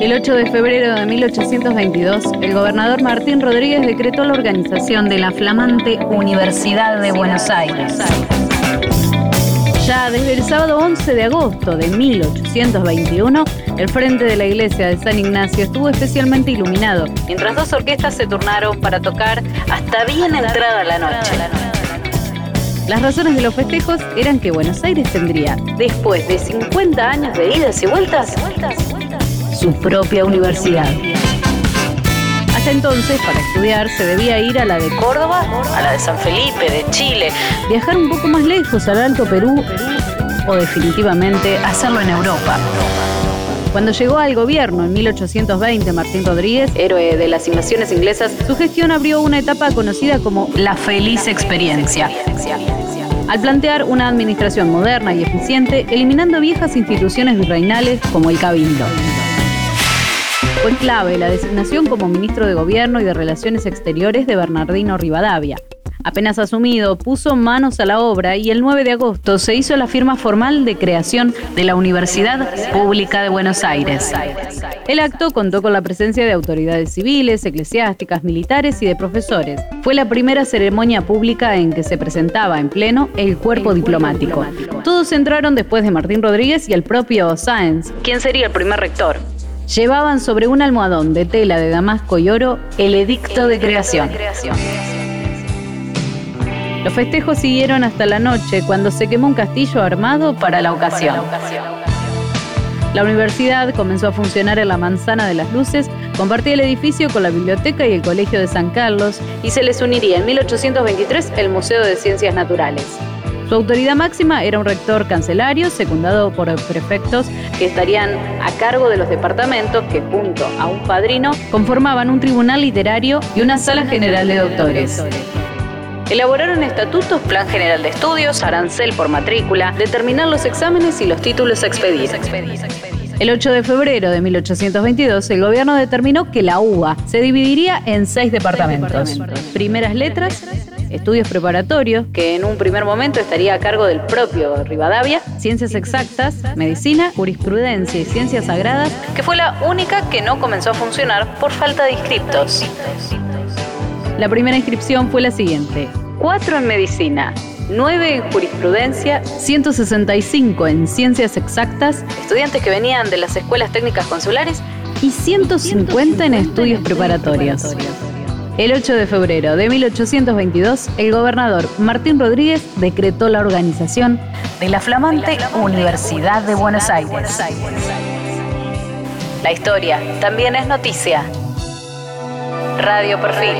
El 8 de febrero de 1822, el gobernador Martín Rodríguez decretó la organización de la flamante Universidad de Buenos Aires. Ya desde el sábado 11 de agosto de 1821, el frente de la iglesia de San Ignacio estuvo especialmente iluminado, mientras dos orquestas se turnaron para tocar hasta bien entrada la noche. Las razones de los festejos eran que Buenos Aires tendría, después de 50 años de idas y vueltas, su propia universidad. Hasta entonces, para estudiar, se debía ir a la de Córdoba, a la de San Felipe, de Chile, viajar un poco más lejos al Alto Perú o definitivamente hacerlo en Europa. Cuando llegó al gobierno en 1820, Martín Rodríguez, héroe de las invasiones inglesas, su gestión abrió una etapa conocida como la feliz experiencia. Al plantear una administración moderna y eficiente, eliminando viejas instituciones virreinales como el Cabildo. Fue clave la designación como ministro de Gobierno y de Relaciones Exteriores de Bernardino Rivadavia. Apenas asumido, puso manos a la obra y el 9 de agosto se hizo la firma formal de creación de la Universidad Pública de Buenos Aires. El acto contó con la presencia de autoridades civiles, eclesiásticas, militares y de profesores. Fue la primera ceremonia pública en que se presentaba en pleno el cuerpo diplomático. Todos entraron después de Martín Rodríguez y el propio Sáenz, quien sería el primer rector. Llevaban sobre un almohadón de tela de damasco y oro el edicto de creación. Los festejos siguieron hasta la noche cuando se quemó un castillo armado para la ocasión. La universidad comenzó a funcionar en la Manzana de las Luces, compartía el edificio con la biblioteca y el Colegio de San Carlos y se les uniría en 1823 el Museo de Ciencias Naturales. Su autoridad máxima era un rector cancelario secundado por prefectos que estarían a cargo de los departamentos que junto a un padrino conformaban un tribunal literario y una sala general de doctores. Elaboraron estatutos, plan general de estudios, arancel por matrícula, determinar los exámenes y los títulos a expedir. El 8 de febrero de 1822, el gobierno determinó que la UBA se dividiría en seis departamentos. Primeras letras, estudios preparatorios, que en un primer momento estaría a cargo del propio Rivadavia, ciencias exactas, medicina, jurisprudencia y ciencias sagradas, que fue la única que no comenzó a funcionar por falta de inscriptos. La primera inscripción fue la siguiente. 4 en medicina, 9 en jurisprudencia, 165 en ciencias exactas, estudiantes que venían de las escuelas técnicas consulares y 150 en estudios preparatorios. El 8 de febrero de 1822, el gobernador Martín Rodríguez decretó la organización de la flamante Universidad de Buenos Aires. La historia también es noticia. Radio Perfil.